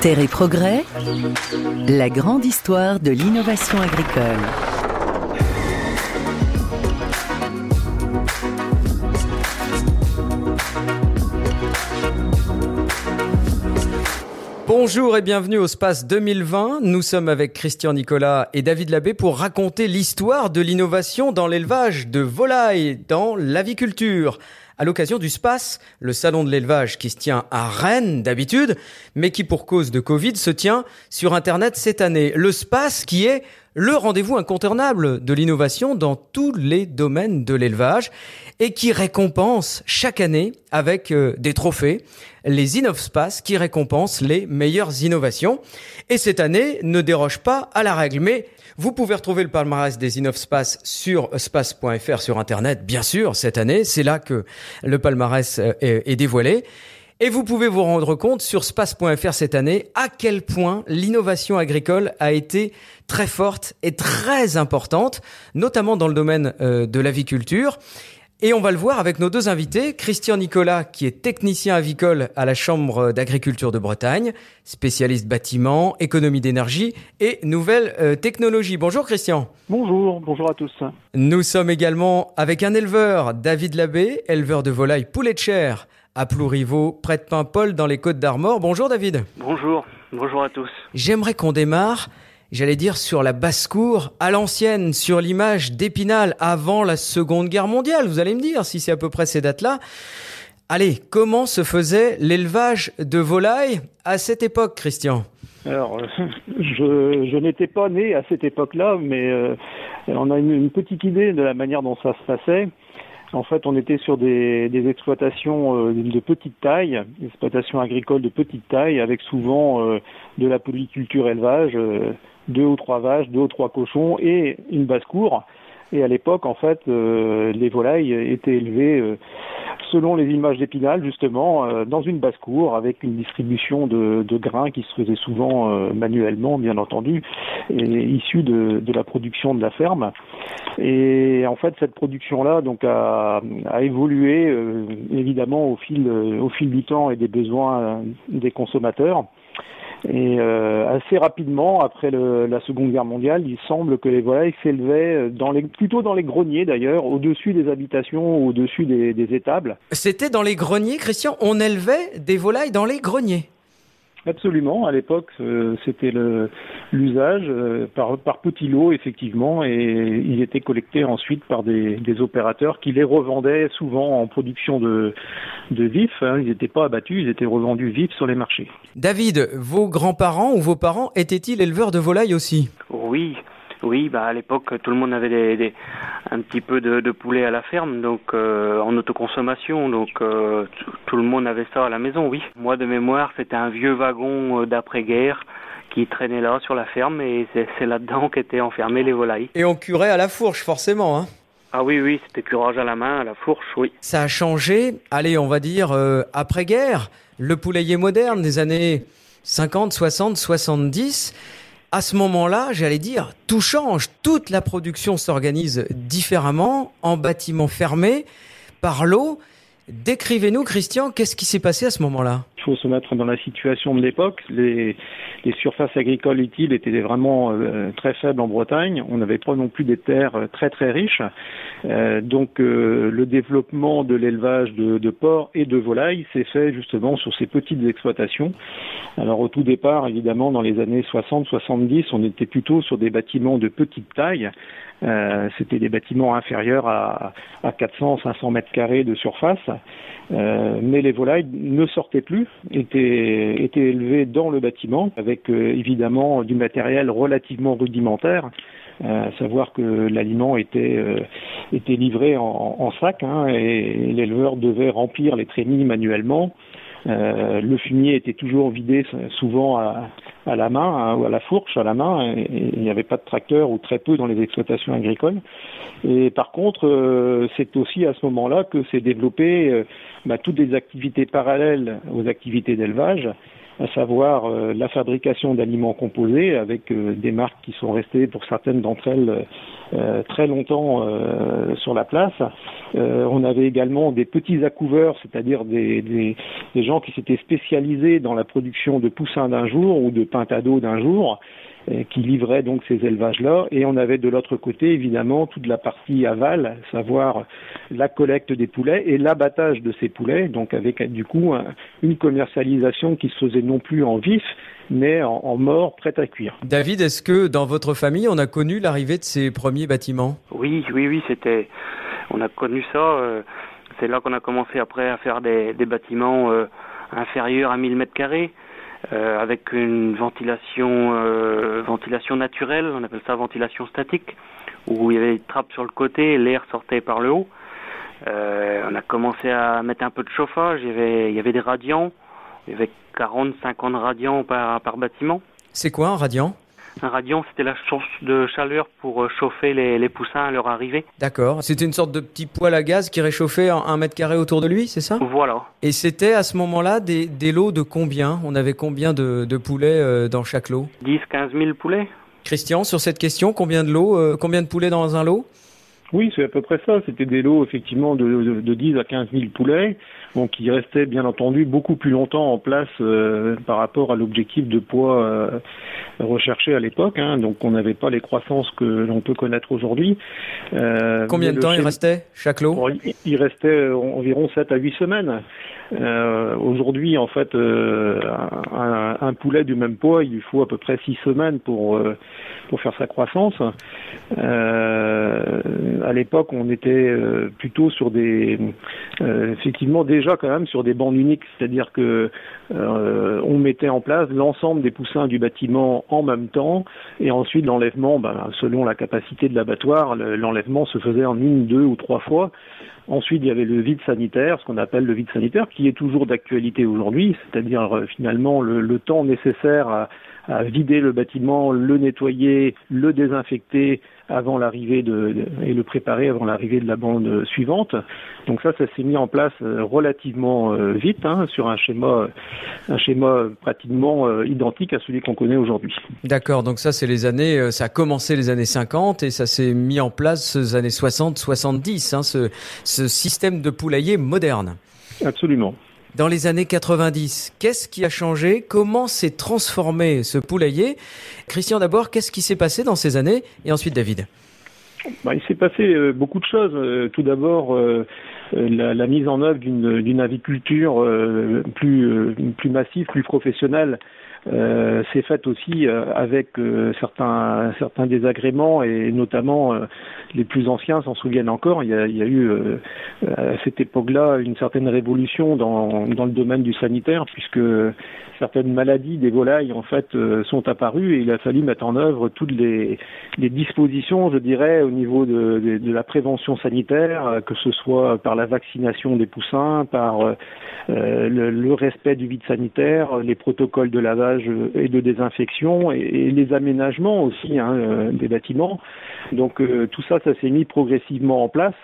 Terre et progrès, la grande histoire de l'innovation agricole. Bonjour et bienvenue au Space 2020. Nous sommes avec Christian Nicolas et David Labbé pour raconter l'histoire de l'innovation dans l'élevage de volailles, dans l'aviculture à l'occasion du SPACE, le salon de l'élevage qui se tient à Rennes d'habitude, mais qui pour cause de Covid se tient sur Internet cette année. Le SPACE qui est le rendez-vous incontournable de l'innovation dans tous les domaines de l'élevage et qui récompense chaque année avec euh, des trophées les InnovSpace qui récompensent les meilleures innovations. Et cette année ne déroge pas à la règle. Mais vous pouvez retrouver le palmarès des InnovSpace sur space.fr sur Internet, bien sûr, cette année. C'est là que le palmarès euh, est dévoilé. Et vous pouvez vous rendre compte sur space.fr cette année à quel point l'innovation agricole a été très forte et très importante, notamment dans le domaine euh, de l'aviculture. Et on va le voir avec nos deux invités, Christian Nicolas, qui est technicien avicole à la Chambre d'agriculture de Bretagne, spécialiste bâtiment, économie d'énergie et nouvelles euh, technologies. Bonjour Christian. Bonjour, bonjour à tous. Nous sommes également avec un éleveur, David Labbé, éleveur de volailles poulet de chair à Plouriveau, près de Paimpol, dans les Côtes d'Armor. Bonjour David. Bonjour, bonjour à tous. J'aimerais qu'on démarre, j'allais dire, sur la basse-cour, à l'ancienne, sur l'image d'Épinal avant la Seconde Guerre mondiale. Vous allez me dire si c'est à peu près ces dates-là. Allez, comment se faisait l'élevage de volailles à cette époque, Christian? Alors, je, je n'étais pas né à cette époque-là, mais euh, on a une, une, petite idée de la manière dont ça se passait. En fait, on était sur des, exploitations euh, de petite taille, exploitations agricoles de petite taille, avec souvent euh, de la polyculture élevage, euh, deux ou trois vaches, deux ou trois cochons et une basse-cour. Et à l'époque, en fait, les volailles étaient élevées selon les images d'Épinal, justement, euh, dans une basse-cour avec une distribution de, grains qui se faisait souvent euh, manuellement, bien entendu, et issue de, la production de la ferme. Et en fait, cette production-là donc a, évolué euh, évidemment au fil, au fil du temps et des besoins des consommateurs. Et euh, assez rapidement, après le, la Seconde Guerre mondiale, il semble que les volailles s'élevaient dans les, plutôt dans les greniers d'ailleurs, au-dessus des habitations, au-dessus des, des étables. C'était dans les greniers, Christian On élevait des volailles dans les greniers Absolument. À l'époque, euh, c'était l'usage euh, par, par petit lot, effectivement, et ils étaient collectés ensuite par des, opérateurs qui les revendaient souvent en production de, de vifs. Hein. Ils n'étaient pas abattus, ils étaient revendus vifs sur les marchés. David, vos grands-parents ou vos parents étaient-ils éleveurs de volailles aussi? Oui, oui, bah à l'époque tout le monde avait des, un petit peu de, de, poulet à la ferme, donc euh, en autoconsommation, donc euh, tout le monde avait ça à la maison, oui. Moi de mémoire, c'était un vieux wagon euh, d'après-guerre qui traînait là sur la ferme et c'est là-dedans qu'étaient enfermées les volailles. Et on curait à la fourche forcément, hein ah oui, oui, c'était curage à la main, à la fourche, oui. Ça a changé, allez, on va dire, après-guerre, le poulailler moderne des années 50, 60, 70 à ce moment-là, j'allais dire, tout change. Toute la production s'organise différemment en bâtiment fermé par l'eau. Décrivez-nous, Christian, qu'est-ce qui s'est passé à ce moment-là? Il faut se mettre dans la situation de l'époque. Les, surfaces agricoles utiles étaient vraiment euh, très faibles en Bretagne. On n'avait pas non plus des terres euh, très très riches. Euh, donc le développement de l'élevage de, porcs et de volailles s'est fait justement sur ces petites exploitations. Alors au tout départ, évidemment, dans les années 60-70, on était plutôt sur des bâtiments de petite taille c'était des bâtiments inférieurs à, à 400-500 mètres carrés de surface, mais les volailles ne sortaient plus, étaient, étaient élevées dans le bâtiment avec euh, évidemment du matériel relativement rudimentaire. à savoir que l'aliment était, était livré en, en sac hein, et l'éleveur devait remplir les trémies manuellement. Euh, le fumier était toujours vidé souvent à, à la main hein, ou à la fourche à la main. Il n'y avait pas de tracteur ou très peu dans les exploitations agricoles. Et par contre, euh, c'est aussi à ce moment-là que s'est développé euh, bah, toutes les activités parallèles aux activités d'élevage. À savoir la fabrication d'aliments composés avec des marques qui sont restées pour certaines d'entre elles très longtemps sur la place. on avait également des petits accouveurs, c'est-à-dire des, des, des gens qui s'étaient spécialisés dans la production de poussins d'un jour ou de pintado d'un jour euh, qui livrait donc ces élevages-là. Et on avait de l'autre côté, évidemment, toute la partie aval, savoir la collecte des poulets et l'abattage de ces poulets, donc avec du coup une commercialisation qui se faisait non plus en vif, mais en, mort, prête à cuire. David, est-ce que dans votre famille, on a connu l'arrivée de ces premiers bâtiments? Oui, oui, oui, c'était, on a connu ça. Euh, c'est là qu'on a commencé après à faire des, bâtiments euh, inférieurs à 1000 mètres carrés. Euh, avec une ventilation, euh, ventilation naturelle, on appelle ça ventilation statique, où il y avait des trappes sur le côté l'air sortait par le haut. Euh, on a commencé à mettre un peu de chauffage, il y avait, il y avait des radiants, il y avait 40, 50 radiants par, par bâtiment. C'est quoi un radiant? Un radiant, c'était la source de chaleur pour euh, chauffer les, poussins à leur arrivée. D'accord. C'était une sorte de petit poêle à gaz qui réchauffait un mètre carré autour de lui, c'est ça? Voilà. Et c'était à ce moment-là des, lots de combien? On avait combien de, poulets euh, dans chaque lot? 10, 15 000 poulets. Christian, sur cette question, combien de lots, euh, combien de poulets dans un lot? Oui, c'est à peu près ça. C'était des lots effectivement de, de, 10 à 15 000 poulets, donc qui restaient bien entendu beaucoup plus longtemps en place euh, par rapport à l'objectif de poids euh, recherché à l'époque. Hein. donc on n'avait pas les croissances que l'on peut connaître aujourd'hui. Euh, Combien de temps il restait chaque lot? Il restait environ 7 à 8 semaines. aujourd'hui, en fait, un, un, poulet du même poids, il lui faut à peu près 6 semaines pour pour faire sa croissance. Euh, à l'époque, on était euh, plutôt sur des, euh, effectivement déjà quand même sur des bandes uniques, c'est-à-dire que on mettait en place l'ensemble des poussins du bâtiment en même temps, et ensuite l'enlèvement, ben, selon la capacité de l'abattoir, l'enlèvement se faisait en une, deux ou trois fois. Ensuite, il y avait le vide sanitaire, ce qu'on appelle le vide sanitaire, qui est toujours d'actualité aujourd'hui, c'est-à-dire finalement le, temps nécessaire à, vider le bâtiment, le nettoyer, le désinfecter avant l'arrivée de, et le préparer avant l'arrivée de la bande suivante. Donc ça, ça s'est mis en place euh, relativement euh, vite hein, sur un schéma, pratiquement euh, identique à celui qu'on connaît aujourd'hui. D'accord. Donc ça, c'est les années, ça a commencé les années 50 et ça s'est mis en place les années 60-70, hein, ce, ce système de poulailler moderne. Absolument dans les années 90. Qu'est-ce qui a changé? Comment s'est transformé ce poulailler? Christian, d'abord, qu'est-ce qui s'est passé dans ces années? Et ensuite, David. Bah, il s'est passé euh, beaucoup de choses. Euh, tout d'abord, euh, la, mise en œuvre d'une aviculture plus, plus massive, plus professionnelle euh, c'est fait aussi euh, avec euh, certains certains désagréments et notamment les plus anciens s'en souviennent encore. Il y a, a eu à cette époque-là une certaine révolution dans, dans le domaine du sanitaire puisque certaines maladies des volailles en fait sont apparues et il a fallu mettre en œuvre toutes les, dispositions, je dirais, au niveau de, de, de, la prévention sanitaire, que ce soit par la vaccination des poussins, par le, le respect du vide sanitaire, les protocoles de lavage et de désinfection et, les aménagements aussi hein, euh, des bâtiments. Donc euh, tout ça, ça s'est mis progressivement en place.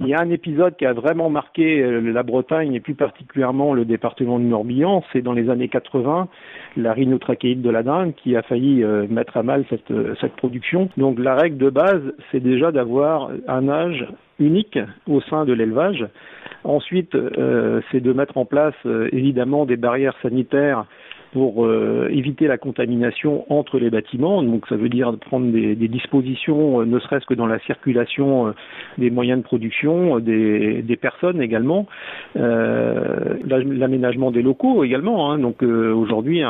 Il y a un épisode qui a vraiment marqué euh, la Bretagne et plus particulièrement le département du Morbihan, c'est dans les années 80, la rhinotrachéite de la dingue qui a failli mettre à mal cette production. Donc la règle de base, c'est déjà d'avoir un âge unique au sein de l'élevage. Ensuite, c'est de mettre en place évidemment des barrières sanitaires pour euh, éviter la contamination entre les bâtiments. Donc ça veut dire prendre des, des dispositions, euh, ne serait-ce que dans la circulation euh, des moyens de production, des, des personnes également, l'aménagement des locaux également. Hein. Donc aujourd'hui,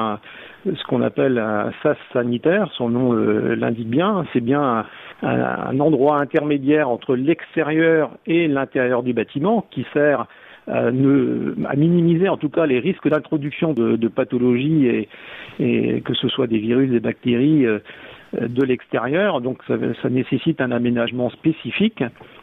ce qu'on appelle un SAS sanitaire, son nom l'indique bien, c'est bien un, un endroit intermédiaire entre l'extérieur et l'intérieur du bâtiment qui sert euh, à minimiser en tout cas les risques d'introduction de, pathologies et, et, que ce soit des virus, des bactéries euh, de l'extérieur. Donc ça, ça, nécessite un aménagement spécifique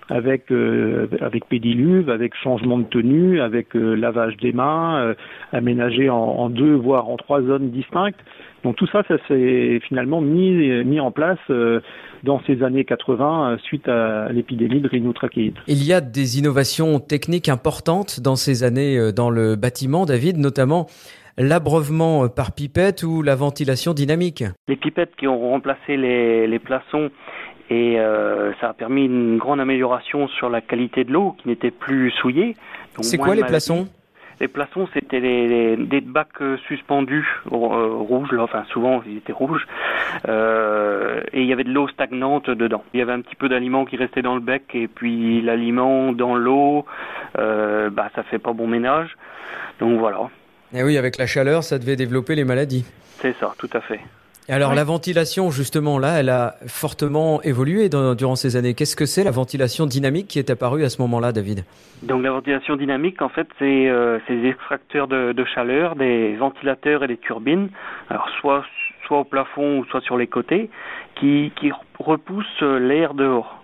avec euh, avec pédiluve, avec changement de tenue, avec lavage des mains, aménagé en, en, deux voire en trois zones distinctes. Donc tout ça, ça s'est finalement mis, mis en place euh, dans ces années 80 euh, suite à l'épidémie de rhinotrachéite. Il y a des innovations techniques importantes dans ces années euh, dans le bâtiment, David, notamment l'abreuvement par pipette ou la ventilation dynamique. Les pipettes qui ont remplacé les, les plaçons et euh, ça a permis une grande amélioration sur la qualité de l'eau qui n'était plus souillée. C'est quoi les plaçons les plaçons, c'était des bacs euh, suspendus euh, rouges, là, enfin souvent ils étaient rouges, euh, et il y avait de l'eau stagnante dedans. Il y avait un petit peu d'aliment qui restait dans le bec, et puis l'aliment dans l'eau, euh, bah ça fait pas bon ménage. Donc voilà. Et oui, avec la chaleur, ça devait développer les maladies. C'est ça, tout à fait alors la ventilation, justement, là, elle a fortement évolué durant ces années. Qu'est-ce que c'est la ventilation dynamique qui est apparue à ce moment-là, David? Donc la ventilation dynamique, en fait, c'est euh, des extracteurs de, chaleur, des ventilateurs et des turbines, alors soit, soit au plafond ou soit sur les côtés, qui, qui repoussent l'air dehors.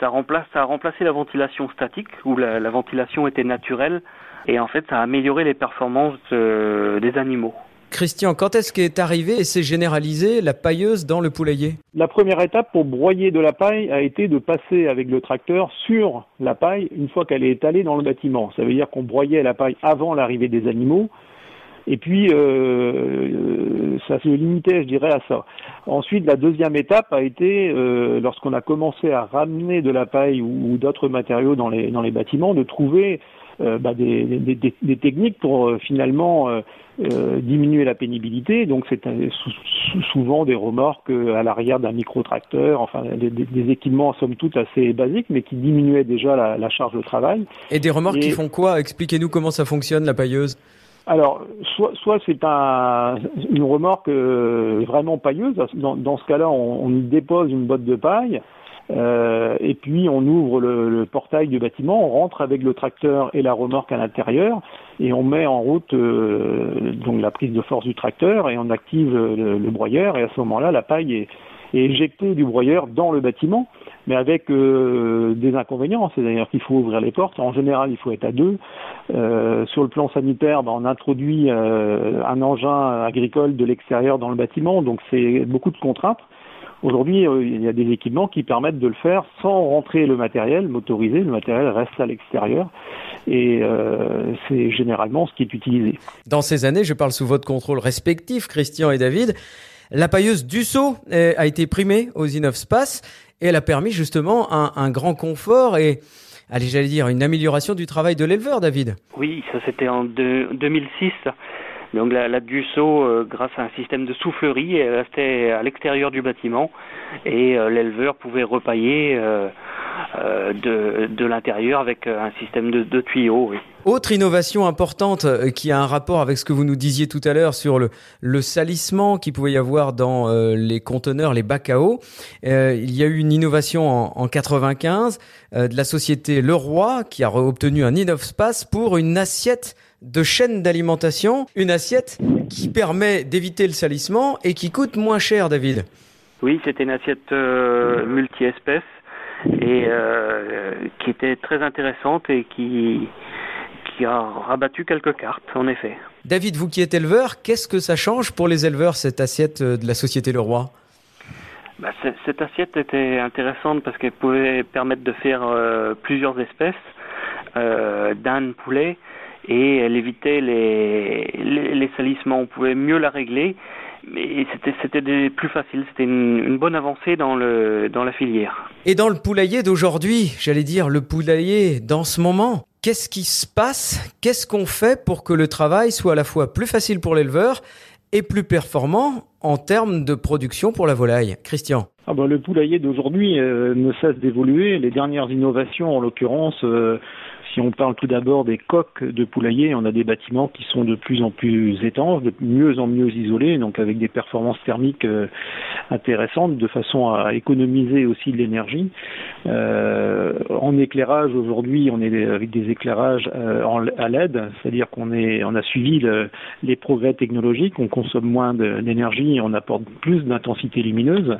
Ça, remplace, ça a remplacé la ventilation statique, où la, ventilation était naturelle, et en fait, ça a amélioré les performances euh, des animaux. Christian, quand est-ce qu'est arrivé et s'est généralisé la pailleuse dans le poulailler? La première étape pour broyer de la paille a été de passer avec le tracteur sur la paille une fois qu'elle est étalée dans le bâtiment. Ça veut dire qu'on broyait la paille avant l'arrivée des animaux. Et puis, euh, euh, ça se limitait, je dirais, à ça. Ensuite, la deuxième étape a été, euh, lorsqu'on a commencé à ramener de la paille ou, d'autres matériaux dans les, dans les bâtiments, de trouver bah, des, des, des, techniques pour finalement euh, diminuer la pénibilité. Donc c'est souvent des remorques euh, à l'arrière d'un micro-tracteur, enfin des, équipements somme toute assez basiques, mais qui diminuaient déjà la, charge de travail. Et des remorques qui font quoi? Expliquez-nous comment ça fonctionne la pailleuse. Alors, soit, soit c'est un, une remorque euh, vraiment pailleuse. Dans, dans ce cas-là, on, on, y dépose une botte de paille. Euh, et puis on ouvre le, portail du bâtiment, on rentre avec le tracteur et la remorque à l'intérieur et on met en route euh, donc la prise de force du tracteur et on active le, broyeur et à ce moment-là la paille est, éjectée du broyeur dans le bâtiment, mais avec euh, des inconvénients. C'est-à-dire qu'il faut ouvrir les portes. En général, il faut être à deux. sur le plan sanitaire, ben, on introduit un engin agricole de l'extérieur dans le bâtiment, donc c'est beaucoup de contraintes. Aujourd'hui, euh, il y a des équipements qui permettent de le faire sans rentrer le matériel motorisé. Le matériel reste à l'extérieur et euh, c'est généralement ce qui est utilisé. Dans ces années, je parle sous votre contrôle respectif, Christian et David. La pailleuse Dussault euh, a été primée aux Space et elle a permis justement un, un grand confort et allez, j'allais dire, une amélioration du travail de l'éleveur, David. Oui, ça c'était en 2006. Donc la, la Dussault, euh, grâce à un système de soufflerie, elle restait à l'extérieur du bâtiment et euh, l'éleveur pouvait repailler euh, de, de l'intérieur avec un système de, de tuyaux. Autre innovation importante qui a un rapport avec ce que vous nous disiez tout à l'heure sur le, le salissement qu'il pouvait y avoir dans les conteneurs, les bacs à eau. il y a eu une innovation en, en 95 de la société Leroy qui a obtenu un InnovSpace pour une assiette de chaîne d'alimentation, une assiette qui permet d'éviter le salissement et qui coûte moins cher, David. Oui, c'était une assiette euh, multi-espèces et euh, qui était très intéressante et qui, qui a rabattu quelques cartes, en effet. David, vous qui êtes éleveur, qu'est-ce que ça change pour les éleveurs, cette assiette euh, de la Société Leroy bah, Cette assiette était intéressante parce qu'elle pouvait permettre de faire plusieurs espèces euh, d'âne poulet et elle évitait les, les, salissements. On pouvait mieux la régler, mais c'était plus facile. C'était une, bonne avancée dans le dans la filière. Et dans le poulailler d'aujourd'hui, j'allais dire le poulailler dans ce moment. Qu'est-ce qui se passe? Qu'est-ce qu'on fait pour que le travail soit à la fois plus facile pour l'éleveur et plus performant en termes de production pour la volaille? Christian ah ben, Le poulailler d'aujourd'hui euh, ne cesse d'évoluer. Les dernières innovations, en l'occurrence, euh, si on parle tout d'abord des coques de poulailler, on a des bâtiments qui sont de plus en plus étanches, de mieux en mieux isolés, donc avec des performances thermiques euh, intéressantes, de façon à économiser aussi de l'énergie. Euh, en éclairage, aujourd'hui, on est avec des éclairages euh, à LED, c'est-à-dire qu'on est, on a suivi le, les progrès technologiques, on consomme moins d'énergie, on apporte plus d'intensité lumineuse.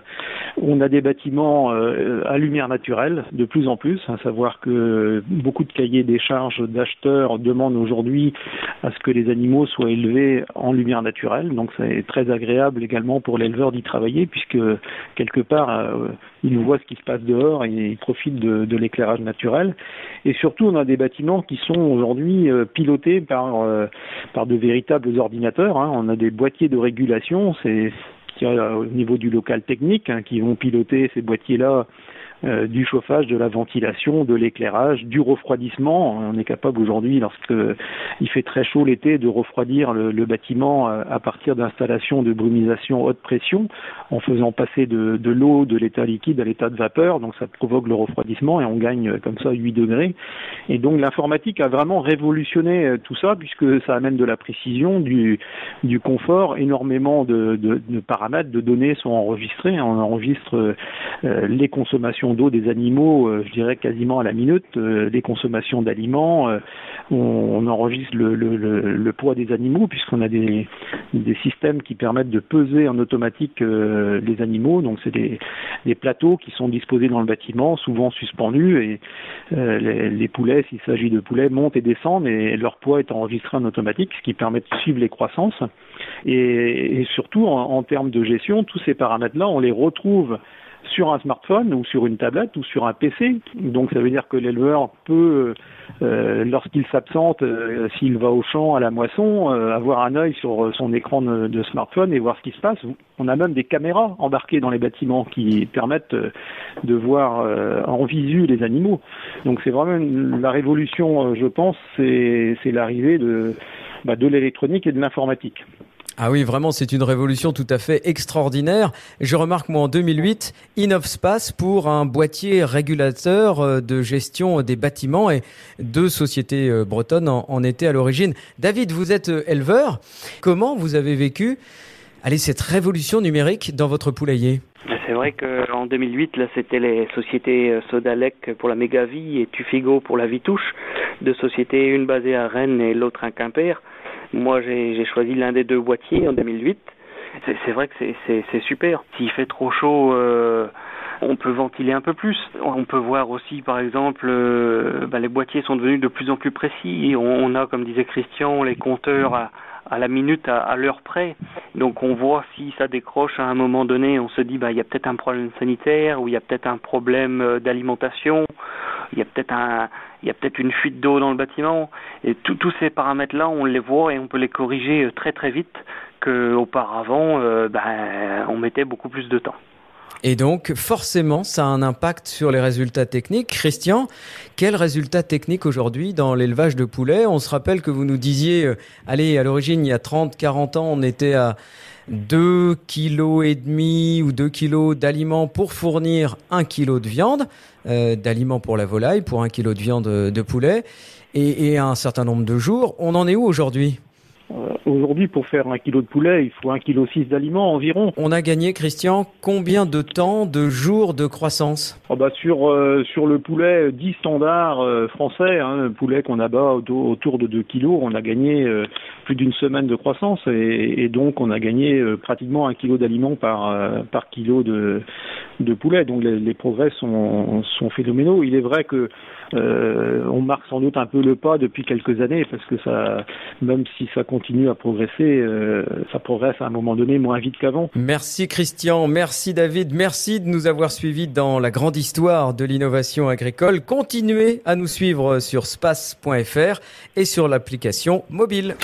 On a des bâtiments à lumière naturelle de plus en plus, à savoir que beaucoup de cahiers cahier des charges d'acheteurs demande aujourd'hui à ce que les animaux soient élevés en lumière naturelle. Donc c'est très agréable également pour l'éleveur d'y travailler puisque quelque part euh, il voit ce qui se passe dehors et il profite de, l'éclairage naturel. Et surtout on a des bâtiments qui sont aujourd'hui euh, pilotés par, euh, par de véritables ordinateurs. Hein. On a des boîtiers de régulation, c'est au niveau du local technique hein, qui vont piloter ces boîtiers-là euh, du chauffage, de la ventilation, de l'éclairage, du refroidissement. On est capable aujourd'hui, lorsque il fait très chaud l'été, de refroidir le, bâtiment euh, à partir d'installations de brumisation haute pression, en faisant passer de, l'eau de l'état liquide à l'état de vapeur. Donc ça provoque le refroidissement et on gagne euh, comme ça 8 degrés. Et donc l'informatique a vraiment révolutionné tout ça puisque ça amène de la précision, du, confort, énormément de, paramètres, de données sont enregistrés. On enregistre les consommations d'eau des animaux, euh, je dirais quasiment à la minute, euh, les consommations d'aliments, euh, on, enregistre le, poids des animaux puisqu'on a des, systèmes qui permettent de peser en automatique les animaux. Donc c'est des, plateaux qui sont disposés dans le bâtiment, souvent suspendus, et les, poulets, s'il s'agit de poulets, montent et descendent et leur poids est enregistré en automatique, ce qui permet de suivre les croissances. Et, surtout en termes de gestion, tous ces paramètres-là, on les retrouve sur un smartphone ou sur une tablette ou sur un PC. Donc ça veut dire que l'éleveur peut, euh, lorsqu'il s'absente, euh, s'il va au champ, à la moisson, euh, avoir un œil sur son écran de, smartphone et voir ce qui se passe. On a même des caméras embarquées dans les bâtiments qui permettent de voir en visu les animaux. Donc c'est vraiment la révolution, je pense, c'est l'arrivée bah, de l'électronique et de l'informatique. Ah oui, vraiment, c'est une révolution tout à fait extraordinaire. Je remarque, moi, en 2008, InnovSpace pour un boîtier régulateur euh, de gestion des bâtiments et deux sociétés euh, bretonnes en, étaient à l'origine. David, vous êtes euh, éleveur. Comment vous avez vécu allez, cette révolution numérique dans votre poulailler? C'est vrai qu'en 2008, là, c'était les sociétés Sodalec pour la Mégavie et Tufigo pour la Vitouche, deux sociétés, une basée à Rennes et l'autre à Quimper. Moi, j'ai choisi l'un des deux boîtiers en 2008. C'est vrai que c'est super. S'il fait trop chaud, euh, on peut ventiler un peu plus. On peut voir aussi, par exemple, euh, bah, les boîtiers sont devenus de plus en plus précis. On, a, comme disait Christian, les compteurs à, la minute, à, l'heure près. Donc on voit si ça décroche à un moment donné, on se dit bah il y a peut-être un problème sanitaire ou il y a peut-être un problème euh, d'alimentation il y a peut-être un, il y a peut-être une fuite d'eau dans le bâtiment. Et tous ces paramètres-là, on les voit et on peut les corriger euh, très très vite qu'auparavant, euh, ben, on mettait beaucoup plus de temps. Et donc, forcément, ça a un impact sur les résultats techniques. Christian, quels résultats techniques aujourd'hui dans l'élevage de poulets? On se rappelle que vous nous disiez, euh, allez, à l'origine, il y a 30, 40 ans, on était à 2 kg et demi ou 2 kg d'aliments pour fournir 1 kg de viande, euh, d'aliments pour la volaille, pour 1 kg de viande de poulet, et, et un certain nombre de jours. On en est où aujourd'hui? Aujourd'hui, pour faire un kilo de poulet, il faut un kilo six d'aliments environ. On a gagné, Christian, combien de temps, de jours de croissance? Oh bah sur euh, sur le poulet dit standard euh, français, hein, poulet qu'on abat autour de 2 kilos, on a gagné plus d'une semaine de croissance et, donc on a gagné pratiquement un kilo d'aliments par par kilo de de poulet. Donc les, les progrès sont sont phénoménaux. Il est vrai que on marque sans doute un peu le pas depuis quelques années parce que ça, même si ça continue à progresser, euh, ça progresse à un moment donné moins vite qu'avant. Merci Christian, merci David, merci de nous avoir suivis dans la grande histoire de l'innovation agricole. Continuez à nous suivre sur space.fr et sur l'application mobile.